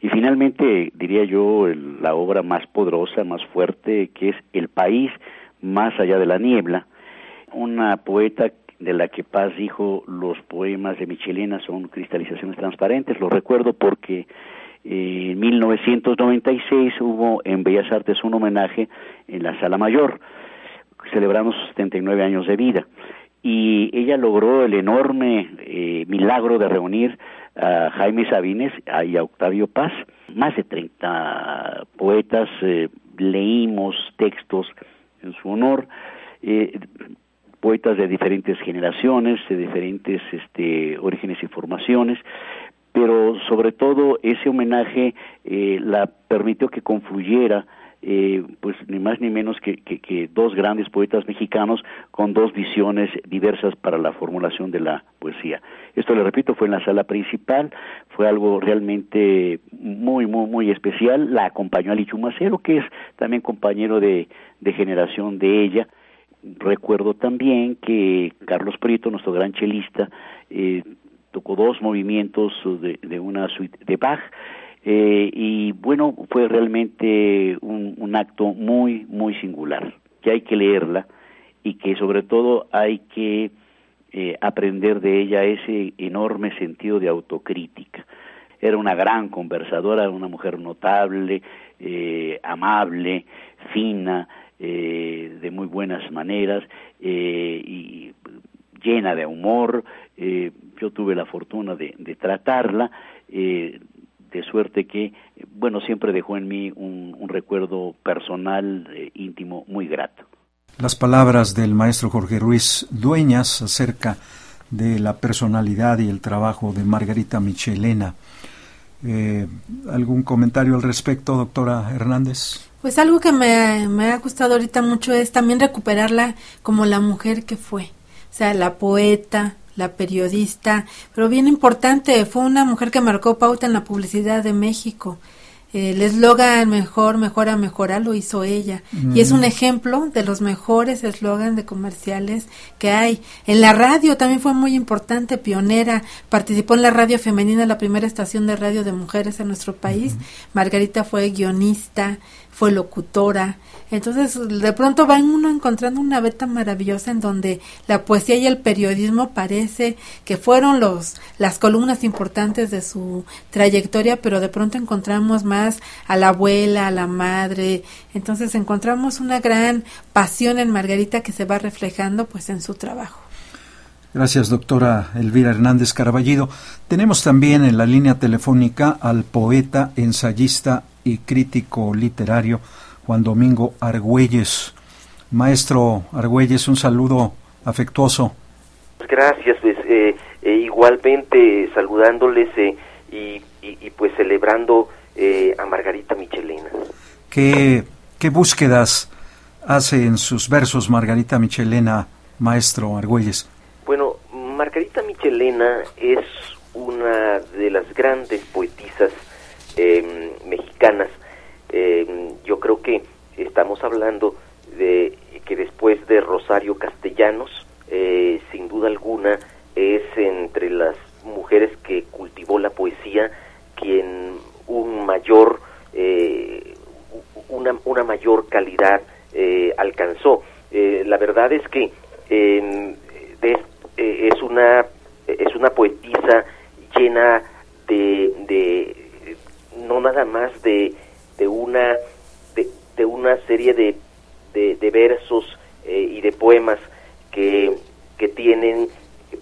Y finalmente, diría yo, la obra más poderosa, más fuerte, que es El país más allá de la niebla, una poeta de la que Paz dijo los poemas de Michelena son cristalizaciones transparentes. Lo recuerdo porque en 1996 hubo en Bellas Artes un homenaje en la Sala Mayor celebramos 79 años de vida. Y ella logró el enorme eh, milagro de reunir a Jaime Sabines y a Octavio Paz. Más de 30 poetas eh, leímos textos en su honor. Eh, poetas de diferentes generaciones, de diferentes este, orígenes y formaciones, pero sobre todo ese homenaje eh, la permitió que confluyera eh, pues ni más ni menos que, que, dos grandes poetas mexicanos con dos visiones diversas para la formulación de la poesía. Esto, le repito, fue en la sala principal, fue algo realmente muy, muy, muy especial. La acompañó Ali Chumacero, que es también compañero de, de generación de ella. Recuerdo también que Carlos Prieto, nuestro gran chelista, eh, tocó dos movimientos de, de una suite de Bach eh, y bueno, fue realmente un, acto muy, muy singular, que hay que leerla y que sobre todo hay que eh, aprender de ella ese enorme sentido de autocrítica. Era una gran conversadora, una mujer notable, eh, amable, fina, eh, de muy buenas maneras y llena de humor. Yo tuve la fortuna de, de tratarla. Eh, de suerte que, bueno, siempre dejó en mí un, recuerdo personal, eh, íntimo, muy grato. Las palabras del maestro Jorge Ruiz Dueñas acerca de la personalidad y el trabajo de Margarita Michelena. Eh, ¿Algún comentario al respecto, doctora Hernández? Pues algo que me, me, ha gustado ahorita mucho es también recuperarla como la mujer que fue, o sea, la poeta, la periodista, pero bien importante, fue una mujer que marcó pauta en la publicidad de México. El eslogan mejor, mejora, mejora lo hizo ella. Y es un mm. ejemplo de los mejores eslogans de comerciales que hay. En la radio también fue muy importante, pionera. Participó en la radio femenina, la primera estación de radio de mujeres en nuestro país. Margarita fue guionista, fue locutora. Entonces, de pronto va uno encontrando una beta maravillosa en donde la poesía y el periodismo parece que fueron los las columnas importantes de su trayectoria, pero de pronto encontramos más a la abuela, a la madre. Entonces, encontramos una gran pasión en Margarita que se va reflejando pues en su trabajo. Gracias, doctora Elvira Hernández Caraballido. Tenemos también en la línea telefónica al poeta, ensayista y crítico literario Juan Domingo Argüelles. Maestro Argüelles, un saludo afectuoso. Gracias, pues eh, eh, igualmente saludándoles eh, y, y, pues celebrando a Margarita Michelena. ¿Qué, ¿Qué búsquedas hace en sus versos Margarita Michelena, maestro Argüelles? Bueno, Margarita Michelena es una de las grandes poetisas em, mexicanas. Em, yo creo que estamos hablando de que después de Rosario Castellanos, eh, sin duda alguna, es entre las mujeres que cultivó la poesía quien un mayor eh, una, una mayor calidad eh, alcanzó. la verdad es que em, de, eh, es una es una poetisa llena de, de no nada más de, de una de, una serie de, de, versos eh, y de poemas que, que tienen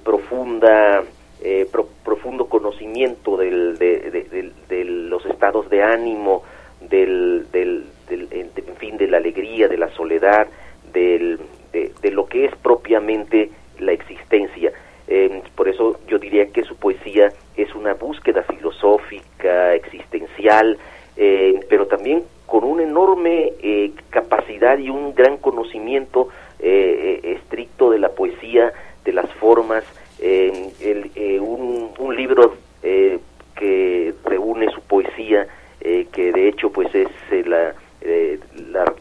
profunda eh, profundo conocimiento del, de, de, los estados de ánimo del, del, del, en fin de la alegría de la soledad del, de, lo que es propiamente la existencia. Eh, por eso yo diría que su poesía es una búsqueda filosófica, eh, pero también con una enorme eh, capacidad y un gran conocimiento estricto de la poesía, de las formas, un, un, libro que reúne su poesía, que de hecho pues es la,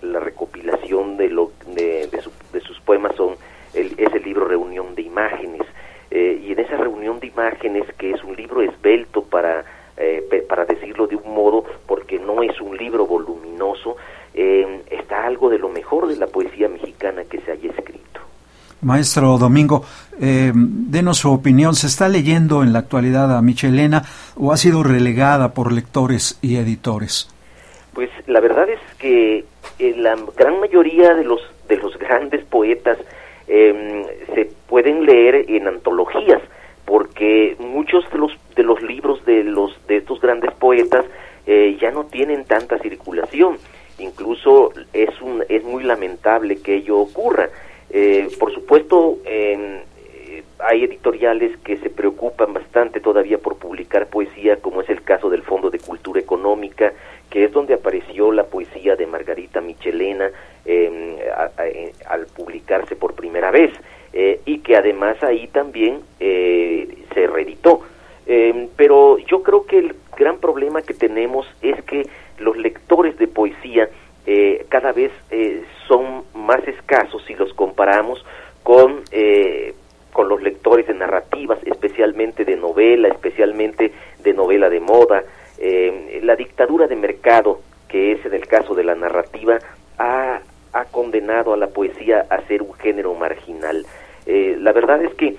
la, recopilación de, lo, de, de sus poemas son el, es el libro Reunión de Imágenes. Eh, y en esa reunión de imágenes, que es un libro esbelto para, eh, para decirlo de un modo, porque no es un libro voluminoso, eh, está algo de lo mejor de la poesía mexicana que se haya escrito. Domingo, denos su opinión. ¿Se está leyendo en la actualidad a Michelena o ha sido relegada por lectores y editores? Pues la verdad es que la gran mayoría de los de los grandes poetas eh, se pueden leer en antologías, porque muchos de los, de los libros de, los, de estos grandes poetas eh, ya no tienen tanta circulación incluso es, un, es muy lamentable que ello ocurra. Eh, por supuesto, eh, hay editoriales que se preocupan bastante todavía por publicar poesía, como es el caso del Fondo de Cultura Económica, que es donde apareció la poesía de Margarita Michelena em, al publicarse por primera vez, eh, y que además ahí también se reeditó. Em, pero yo creo que el gran problema que tenemos es que los lectores de poesía eh, cada vez eh, son más escasos si los comparamos con, eh, con los lectores de narrativas, especialmente de novela, especialmente de novela de moda. la dictadura de mercado, que es en el caso de la narrativa, ha, ha condenado a la poesía a ser un género marginal. la verdad es que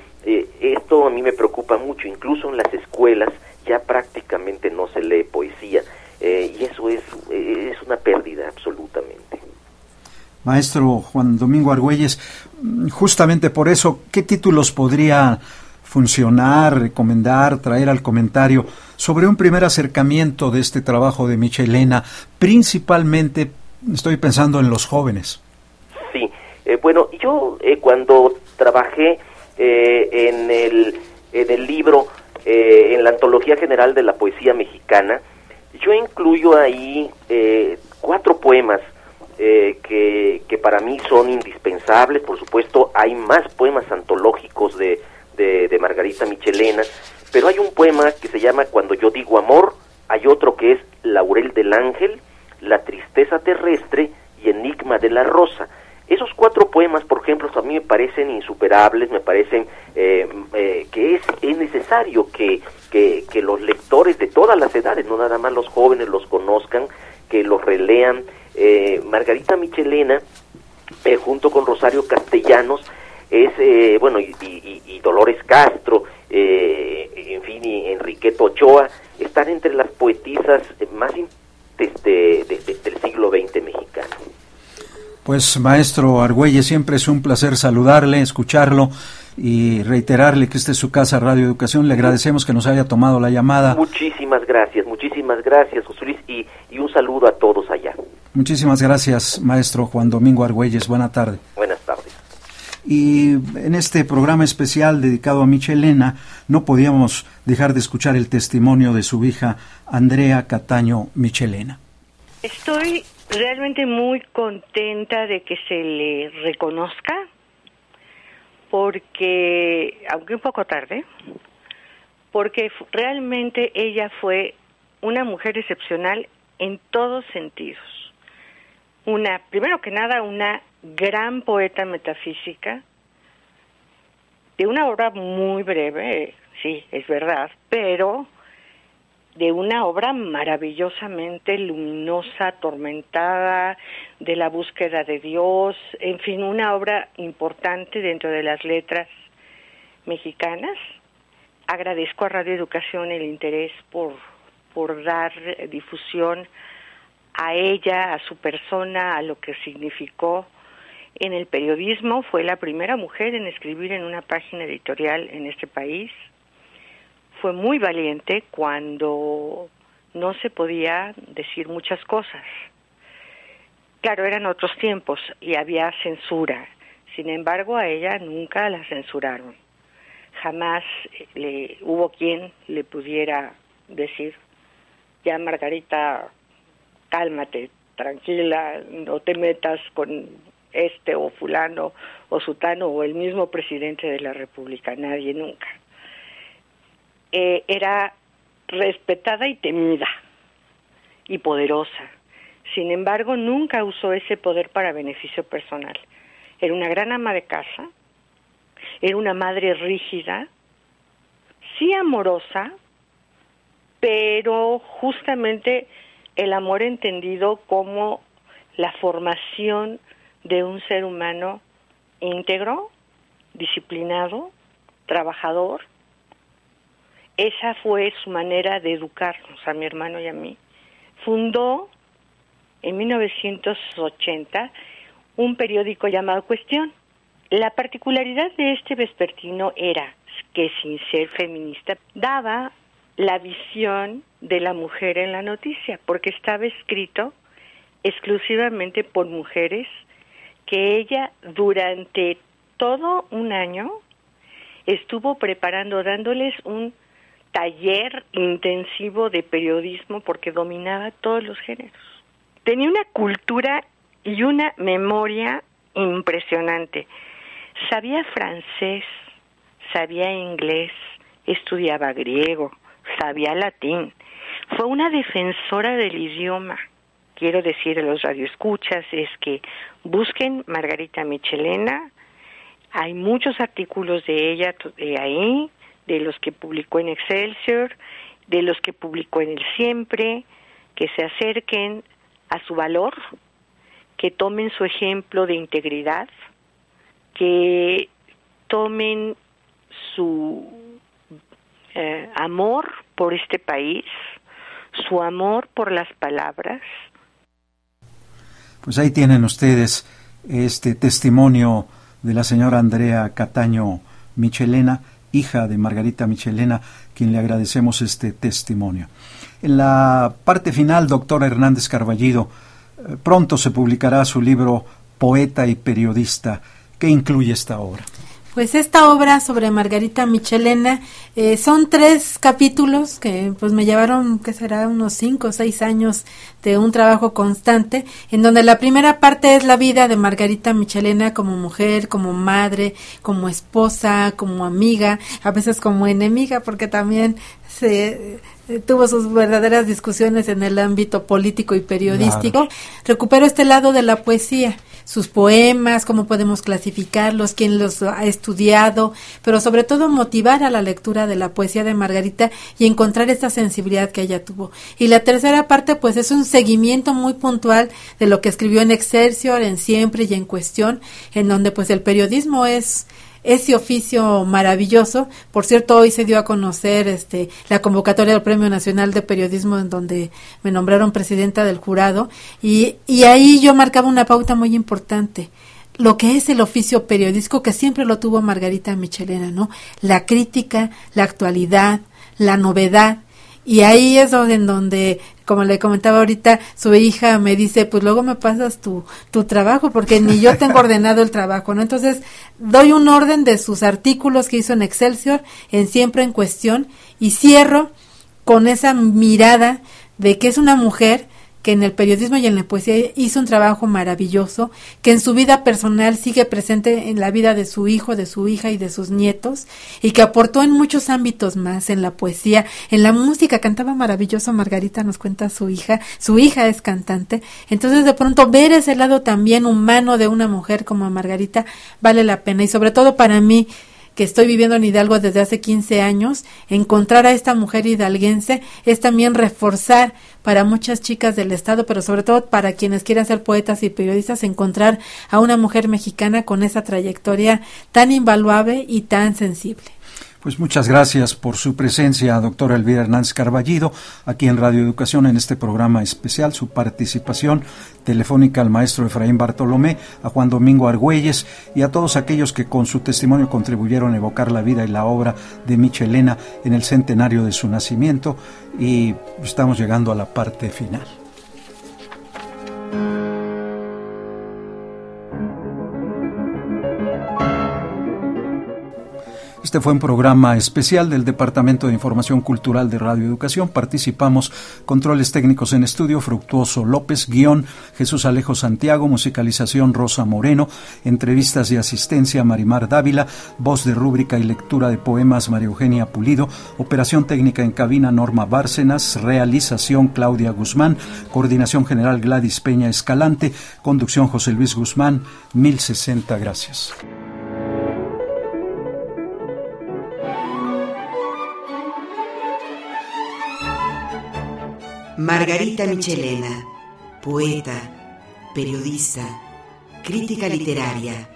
esto a mí me preocupa mucho, incluso en las escuelas ya prácticamente no se lee poesía. Eh, y eso es, es una pérdida absolutamente. Maestro Juan Domingo Argüelles, justamente por eso, ¿qué títulos podría funcionar, recomendar, traer al comentario sobre un primer acercamiento de este trabajo de Michelena? Principalmente estoy pensando en los jóvenes. Sí, eh, bueno, yo eh, cuando trabajé en, el, en el libro, en la Antología General de la Poesía Mexicana, yo incluyo ahí eh, cuatro poemas eh, que, que, para mí son indispensables. Por supuesto, hay más poemas antológicos de, de, Margarita Michelena, pero hay un poema que se llama Cuando yo digo amor, hay otro que es Laurel del Ángel, La tristeza terrestre y Enigma de la Rosa. Esos cuatro poemas, por ejemplo, a mí me parecen insuperables, me parecen eh, eh, que es, es necesario que, que, los lectores de todas las edades, no nada más los jóvenes, los conozcan, que los relean. Eh, Margarita Michelena, junto con Rosario Castellanos, es, bueno, y, Dolores Castro, en fin, y Enriqueto Ochoa, están entre las poetisas más este, del siglo XX mexicano. Pues maestro Argüelles, siempre es un placer saludarle, escucharlo y reiterarle que esta es su casa Radio Educación. Le agradecemos que nos haya tomado la llamada. Muchísimas gracias, muchísimas gracias, José Luis, y, y un saludo a todos allá. Muchísimas gracias, maestro Juan Domingo Argüelles. Buena tarde. Buenas tardes. Y en este programa especial dedicado a Michelena, no podíamos dejar de escuchar el testimonio de su hija Andrea Cataño Michelena. Estoy realmente muy contenta de que se le reconozca, porque, aunque un poco tarde, porque realmente ella fue una mujer excepcional en todos sentidos. Una, primero que nada, una gran poeta metafísica, de una obra muy breve, sí, es verdad, pero de una obra maravillosamente luminosa, atormentada, de la búsqueda de Dios, en fin, una obra importante dentro de las letras mexicanas. Agradezco a Radio Educación el interés por, por dar difusión a ella, a su persona, a lo que significó en el periodismo. Fue la primera mujer en escribir en una página editorial en este país fue muy valiente cuando no se podía decir muchas cosas. Claro, eran otros tiempos y había censura. Sin embargo, a ella nunca la censuraron. Jamás le, hubo quien le pudiera decir, ya Margarita, cálmate, tranquila, no te metas con este o fulano o sutano o el mismo presidente de la República, nadie nunca. Eh, era respetada y temida y poderosa. Sin embargo, nunca usó ese poder para beneficio personal. Era una gran ama de casa, era una madre rígida, sí amorosa, pero justamente el amor entendido como la formación de un ser humano íntegro, disciplinado, trabajador, esa fue su manera de educarnos a mi hermano y a mí. Fundó en 1980 un periódico llamado Cuestión. La particularidad de este vespertino era que sin ser feminista daba la visión de la mujer en la noticia, porque estaba escrito exclusivamente por mujeres que ella durante todo un año estuvo preparando, dándoles un taller intensivo de periodismo porque dominaba todos los géneros. Tenía una cultura y una memoria impresionante. Sabía francés, sabía inglés, estudiaba griego, sabía latín. Fue una defensora del idioma. Quiero decir a los radioescuchas es que busquen Margarita Michelena. Hay muchos artículos de ella de ahí, de los que publicó en Excelsior, de los que publicó en El Siempre, que se acerquen a su valor, que tomen su ejemplo de integridad, que tomen su eh, amor por este país, su amor por las palabras. Pues ahí tienen ustedes este testimonio de la señora Andrea Cataño Michelena, hija de Margarita Michelena, quien le agradecemos este testimonio. En la parte final, doctor Hernández Carballido, Pronto se publicará su libro Poeta y Periodista. ¿Qué incluye esta obra? Pues esta obra sobre Margarita Michelena eh, son tres capítulos que pues me llevaron, que será unos cinco o seis años de un trabajo constante, en donde la primera parte es la vida de Margarita Michelena como mujer, como madre, como esposa, como amiga, a veces como enemiga, porque también se eh, tuvo sus verdaderas discusiones en el ámbito político y periodístico. Recupero este lado de la poesía, sus poemas, cómo podemos clasificarlos, quién los ha estudiado, pero sobre todo motivar a la lectura de la poesía de Margarita y encontrar esta sensibilidad que ella tuvo. Y la tercera parte, pues es un seguimiento muy puntual de lo que escribió en Excelsior, en Siempre y en Cuestión, en donde pues el periodismo es ese oficio maravilloso. Por cierto, hoy se dio a conocer este la convocatoria del Premio Nacional de Periodismo en donde me nombraron presidenta del jurado y, y ahí yo marcaba una pauta muy importante lo que es el oficio periodístico que siempre lo tuvo Margarita Michelena, ¿no? La crítica, la actualidad, la novedad y ahí es donde, en donde, como le comentaba ahorita, su hija me dice, pues luego me pasas tu, tu trabajo, porque ni yo tengo *laughs* ordenado el trabajo, ¿no? Entonces, doy un orden de sus artículos que hizo en Excelsior, en Siempre en Cuestión, y cierro con esa mirada de que es una mujer que en el periodismo y en la poesía hizo un trabajo maravilloso, que en su vida personal sigue presente en la vida de su hijo, de su hija y de sus nietos, y que aportó en muchos ámbitos más, en la poesía, en la música, cantaba maravilloso, Margarita nos cuenta su hija, su hija es cantante, entonces de pronto ver ese lado también humano de una mujer como Margarita vale la pena, y sobre todo para mí, que estoy viviendo en Hidalgo desde hace 15 años, encontrar a esta mujer hidalguense es también reforzar para muchas chicas del Estado, pero sobre todo para quienes quieran ser poetas y periodistas, encontrar a una mujer mexicana con esa trayectoria tan invaluable y tan sensible. Pues muchas gracias por su presencia, doctora Elvira Hernández Carballido, aquí en Radio Educación en este programa especial, su participación telefónica al maestro Efraín Bartolomé, a Juan Domingo Argüelles y a todos aquellos que con su testimonio contribuyeron a evocar la vida y la obra de Michelena en el centenario de su nacimiento y estamos llegando a la parte final. Este fue un programa especial del Departamento de Información Cultural de Radio Educación. Participamos controles técnicos en estudio, Fructuoso López, guion Jesús Alejo Santiago, musicalización Rosa Moreno, entrevistas y asistencia Marimar Dávila, voz de rúbrica y lectura de poemas María Eugenia Pulido, operación técnica en cabina Norma Bárcenas, realización Claudia Guzmán, coordinación general Gladys Peña Escalante, conducción José Luis Guzmán, 1060. Gracias. Margarita Michelena, poeta, periodista, crítica literaria,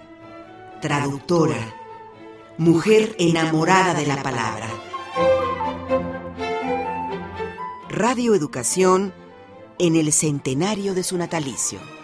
traductora, mujer enamorada de la palabra. Radio Educación en el centenario de su natalicio.